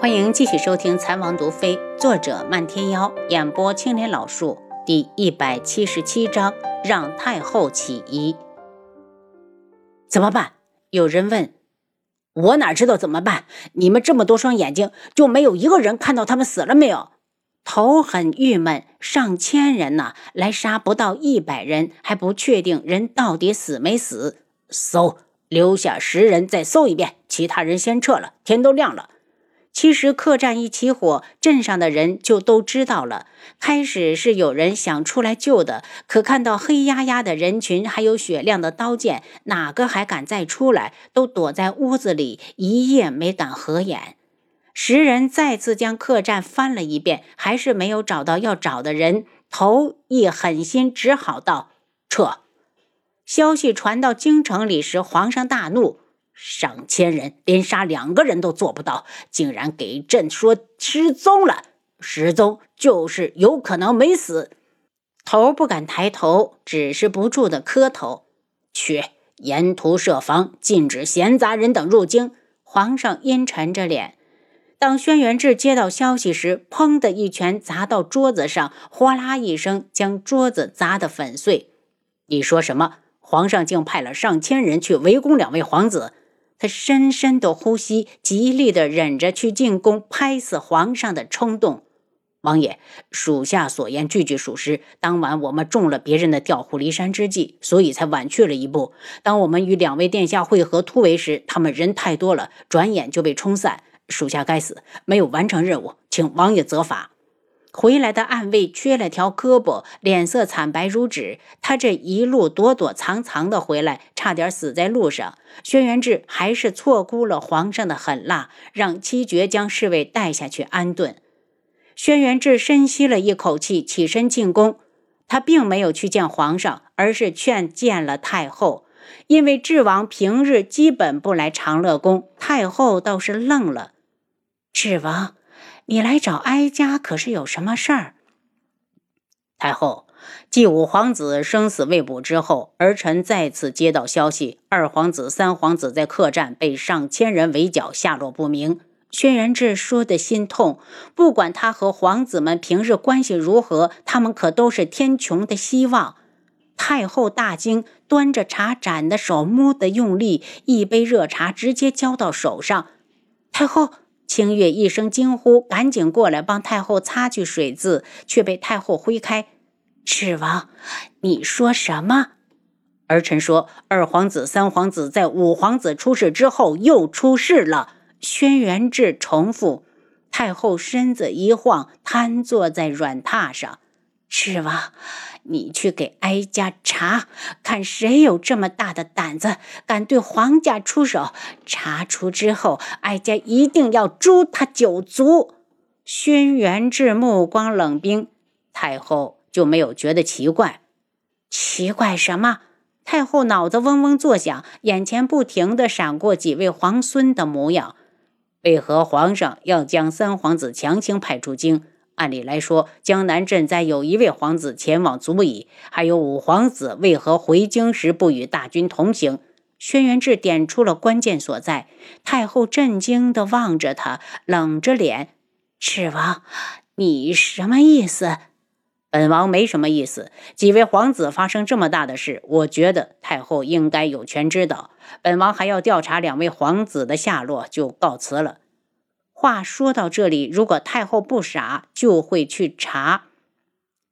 欢迎继续收听《残王毒妃》，作者漫天妖，演播青莲老树，第一百七十七章：让太后起疑。怎么办？有人问。我哪知道怎么办？你们这么多双眼睛，就没有一个人看到他们死了没有？头很郁闷，上千人呢，来杀不到一百人，还不确定人到底死没死。搜，留下十人再搜一遍，其他人先撤了。天都亮了。其实客栈一起火，镇上的人就都知道了。开始是有人想出来救的，可看到黑压压的人群，还有雪亮的刀剑，哪个还敢再出来？都躲在屋子里，一夜没敢合眼。十人再次将客栈翻了一遍，还是没有找到要找的人。头一狠心，只好道：“撤。”消息传到京城里时，皇上大怒。上千人连杀两个人都做不到，竟然给朕说失踪了！失踪就是有可能没死。头不敢抬头，只是不住的磕头。去沿途设防，禁止闲杂人等入京。皇上阴沉着脸。当轩辕志接到消息时，砰的一拳砸到桌子上，哗啦一声将桌子砸得粉碎。你说什么？皇上竟派了上千人去围攻两位皇子？他深深的呼吸，极力的忍着去进宫拍死皇上的冲动。王爷，属下所言句句属实。当晚我们中了别人的调虎离山之计，所以才晚去了一步。当我们与两位殿下会合突围时，他们人太多了，转眼就被冲散。属下该死，没有完成任务，请王爷责罚。回来的暗卫缺了条胳膊，脸色惨白如纸。他这一路躲躲藏藏的回来，差点死在路上。轩辕志还是错估了皇上的狠辣，让七绝将侍卫带下去安顿。轩辕志深吸了一口气，起身进宫。他并没有去见皇上，而是劝见了太后。因为智王平日基本不来长乐宫，太后倒是愣了。智王。你来找哀家，可是有什么事儿？太后，继五皇子生死未卜之后，儿臣再次接到消息，二皇子、三皇子在客栈被上千人围剿，下落不明。轩辕志说的心痛，不管他和皇子们平日关系如何，他们可都是天穹的希望。太后大惊，端着茶盏的手摸得用力，一杯热茶直接浇到手上。太后。清月一声惊呼，赶紧过来帮太后擦去水渍，却被太后挥开。赤王，你说什么？儿臣说，二皇子、三皇子在五皇子出事之后又出事了。轩辕志重复。太后身子一晃，瘫坐在软榻上。赤王。你去给哀家查，看谁有这么大的胆子，敢对皇家出手。查出之后，哀家一定要诛他九族。轩辕志目光冷冰，太后就没有觉得奇怪？奇怪什么？太后脑子嗡嗡作响，眼前不停的闪过几位皇孙的模样。为何皇上要将三皇子强行派出京？按理来说，江南镇灾有一位皇子前往足矣，还有五皇子为何回京时不与大军同行？轩辕志点出了关键所在。太后震惊地望着他，冷着脸：“赤王，你什么意思？”本王没什么意思。几位皇子发生这么大的事，我觉得太后应该有权知道。本王还要调查两位皇子的下落，就告辞了。话说到这里，如果太后不傻，就会去查。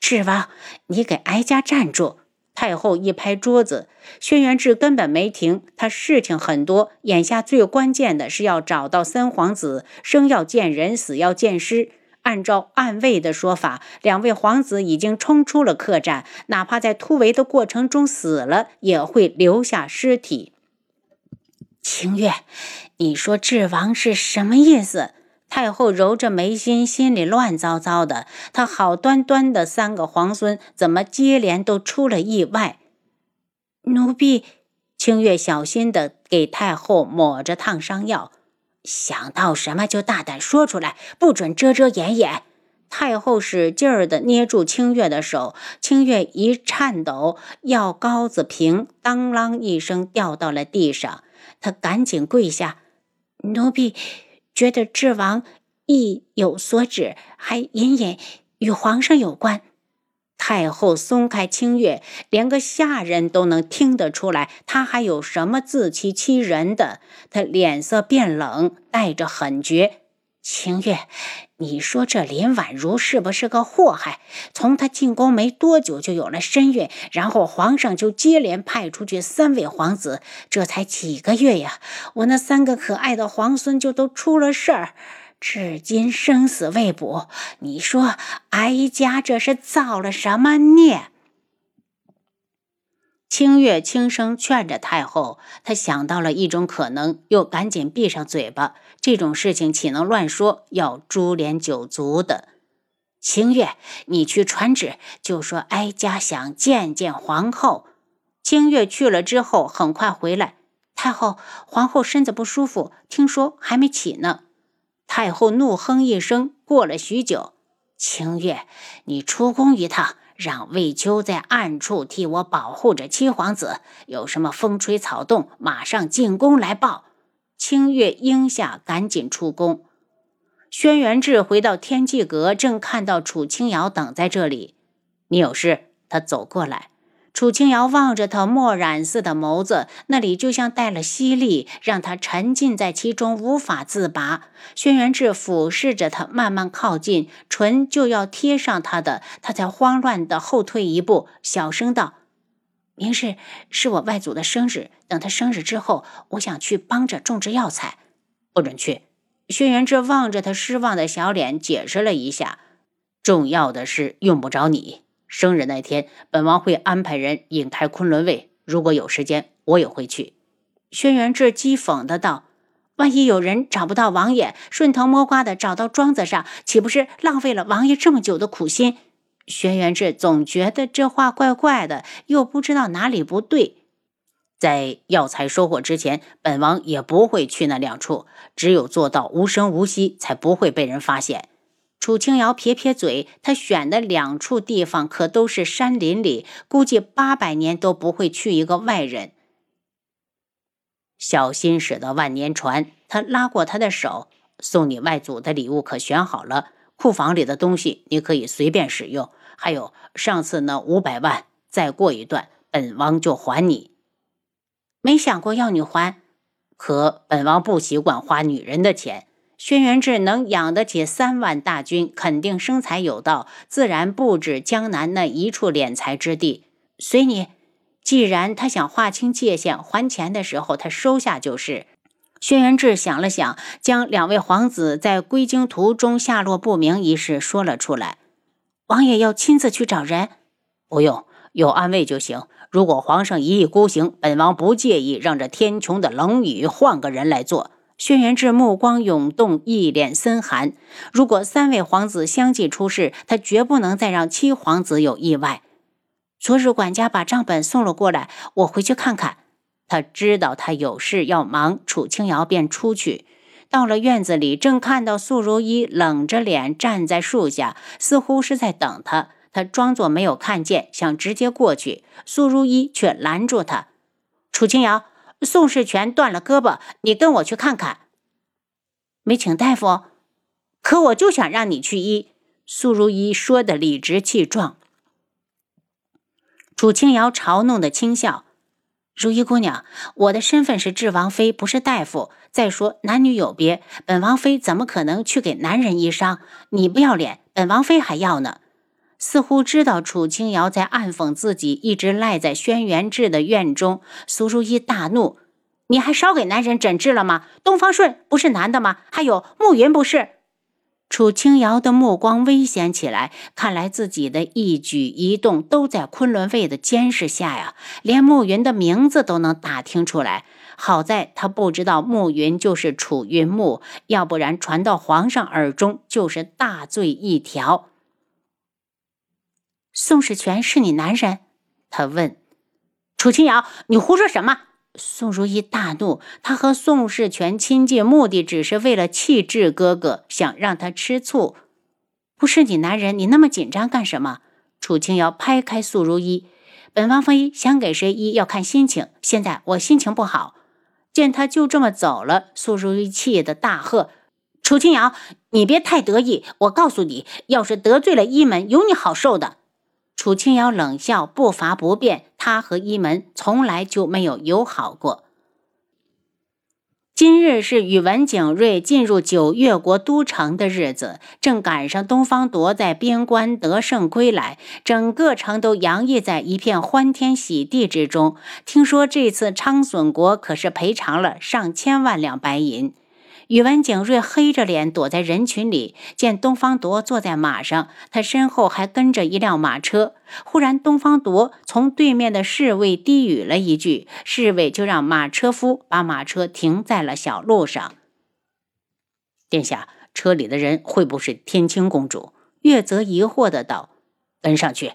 赤王，你给哀家站住！太后一拍桌子，轩辕志根本没停。他事情很多，眼下最关键的是要找到三皇子。生要见人，死要见尸。按照暗卫的说法，两位皇子已经冲出了客栈，哪怕在突围的过程中死了，也会留下尸体。清月，你说智王是什么意思？太后揉着眉心，心里乱糟糟的。她好端端的三个皇孙，怎么接连都出了意外？奴婢清月小心的给太后抹着烫伤药，想到什么就大胆说出来，不准遮遮掩掩。太后使劲儿的捏住清月的手，清月一颤抖，药膏子瓶当啷一声掉到了地上。她赶紧跪下，奴婢。觉得智王意有所指，还隐隐与皇上有关。太后松开清月，连个下人都能听得出来，她还有什么自欺欺人的？她脸色变冷，带着狠绝。清月，你说这林婉如是不是个祸害？从她进宫没多久就有了身孕，然后皇上就接连派出去三位皇子，这才几个月呀，我那三个可爱的皇孙就都出了事儿，至今生死未卜。你说哀家这是造了什么孽？清月轻声劝着太后，她想到了一种可能，又赶紧闭上嘴巴。这种事情岂能乱说？要株连九族的。清月，你去传旨，就说哀家想见见皇后。清月去了之后，很快回来。太后，皇后身子不舒服，听说还没起呢。太后怒哼一声。过了许久，清月，你出宫一趟。让魏秋在暗处替我保护着七皇子，有什么风吹草动，马上进宫来报。清月应下，赶紧出宫。轩辕志回到天际阁，正看到楚清瑶等在这里。你有事？他走过来。楚清瑶望着他墨染似的眸子，那里就像带了吸力，让他沉浸在其中无法自拔。轩辕志俯视着他，慢慢靠近，唇就要贴上他的，他才慌乱地后退一步，小声道：“明日是我外祖的生日，等他生日之后，我想去帮着种植药材。”不准去。轩辕志望着他失望的小脸，解释了一下：“重要的事用不着你。”生日那天，本王会安排人引开昆仑卫。如果有时间，我也会去。轩辕志讥讽的道：“万一有人找不到王爷，顺藤摸瓜的找到庄子上，岂不是浪费了王爷这么久的苦心？”轩辕志总觉得这话怪怪的，又不知道哪里不对。在药材收获之前，本王也不会去那两处。只有做到无声无息，才不会被人发现。楚清瑶撇撇嘴，他选的两处地方可都是山林里，估计八百年都不会去一个外人。小心驶得万年船。他拉过他的手，送你外祖的礼物可选好了？库房里的东西你可以随便使用。还有上次那五百万，再过一段，本王就还你。没想过要你还，可本王不习惯花女人的钱。轩辕志能养得起三万大军，肯定生财有道，自然不止江南那一处敛财之地。随你，既然他想划清界限，还钱的时候他收下就是。轩辕志想了想，将两位皇子在归京途中下落不明一事说了出来。王爷要亲自去找人？不用，有安慰就行。如果皇上一意孤行，本王不介意让这天穹的冷雨换个人来做。轩辕志目光涌动，一脸森寒。如果三位皇子相继出事，他绝不能再让七皇子有意外。昨日管家把账本送了过来，我回去看看。他知道他有事要忙，楚清瑶便出去。到了院子里，正看到素如意冷着脸站在树下，似乎是在等他。他装作没有看见，想直接过去，素如意却拦住他：“楚清瑶。”宋世权断了胳膊，你跟我去看看。没请大夫，可我就想让你去医。苏如意说的理直气壮。楚清瑶嘲弄的轻笑：“如意姑娘，我的身份是智王妃，不是大夫。再说男女有别，本王妃怎么可能去给男人医伤？你不要脸，本王妃还要呢。”似乎知道楚清瑶在暗讽自己，一直赖在轩辕志的院中。苏如意大怒：“你还少给男人诊治了吗？东方顺不是男的吗？还有慕云不是？”楚清瑶的目光危险起来，看来自己的一举一动都在昆仑卫的监视下呀，连慕云的名字都能打听出来。好在他不知道慕云就是楚云木，要不然传到皇上耳中就是大罪一条。宋世权是你男人？他问。楚清瑶，你胡说什么？宋如意大怒。他和宋世权亲近，目的只是为了气质哥哥，想让他吃醋。不是你男人，你那么紧张干什么？楚清瑶拍开素如意。本王妃想给谁医要看心情，现在我心情不好。见他就这么走了，素如意气得大喝：“楚清瑶，你别太得意。我告诉你，要是得罪了一门，有你好受的。楚清瑶冷笑，步伐不变。他和一门从来就没有友好过。今日是宇文景睿进入九越国都城的日子，正赶上东方铎在边关得胜归来，整个城都洋溢在一片欢天喜地之中。听说这次昌笋国可是赔偿了上千万两白银。宇文景睿黑着脸躲在人群里，见东方铎坐在马上，他身后还跟着一辆马车。忽然，东方铎从对面的侍卫低语了一句，侍卫就让马车夫把马车停在了小路上。殿下，车里的人会不会是天青公主？月泽疑惑的道：“跟上去。”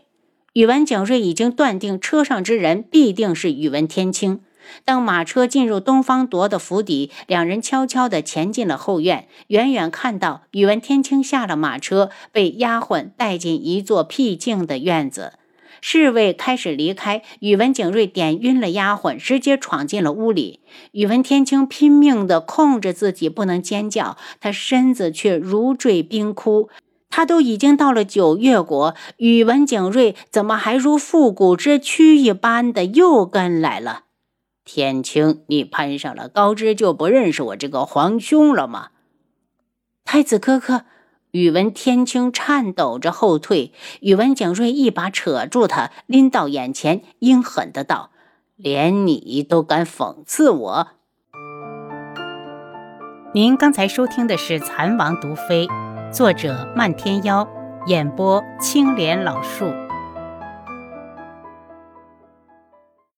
宇文景睿已经断定车上之人必定是宇文天青。当马车进入东方铎的府邸，两人悄悄地前进了后院。远远看到宇文天青下了马车，被丫鬟带进一座僻静的院子。侍卫开始离开，宇文景睿点晕了丫鬟，直接闯进了屋里。宇文天青拼命地控制自己不能尖叫，他身子却如坠冰窟。他都已经到了九月国，宇文景睿怎么还如复古之躯一般的又跟来了？天青，你攀上了高枝就不认识我这个皇兄了吗？太子哥哥，宇文天青颤抖着后退，宇文景睿一把扯住他，拎到眼前，阴狠的道：“连你都敢讽刺我！”您刚才收听的是《蚕王毒妃》，作者漫天妖，演播青莲老树。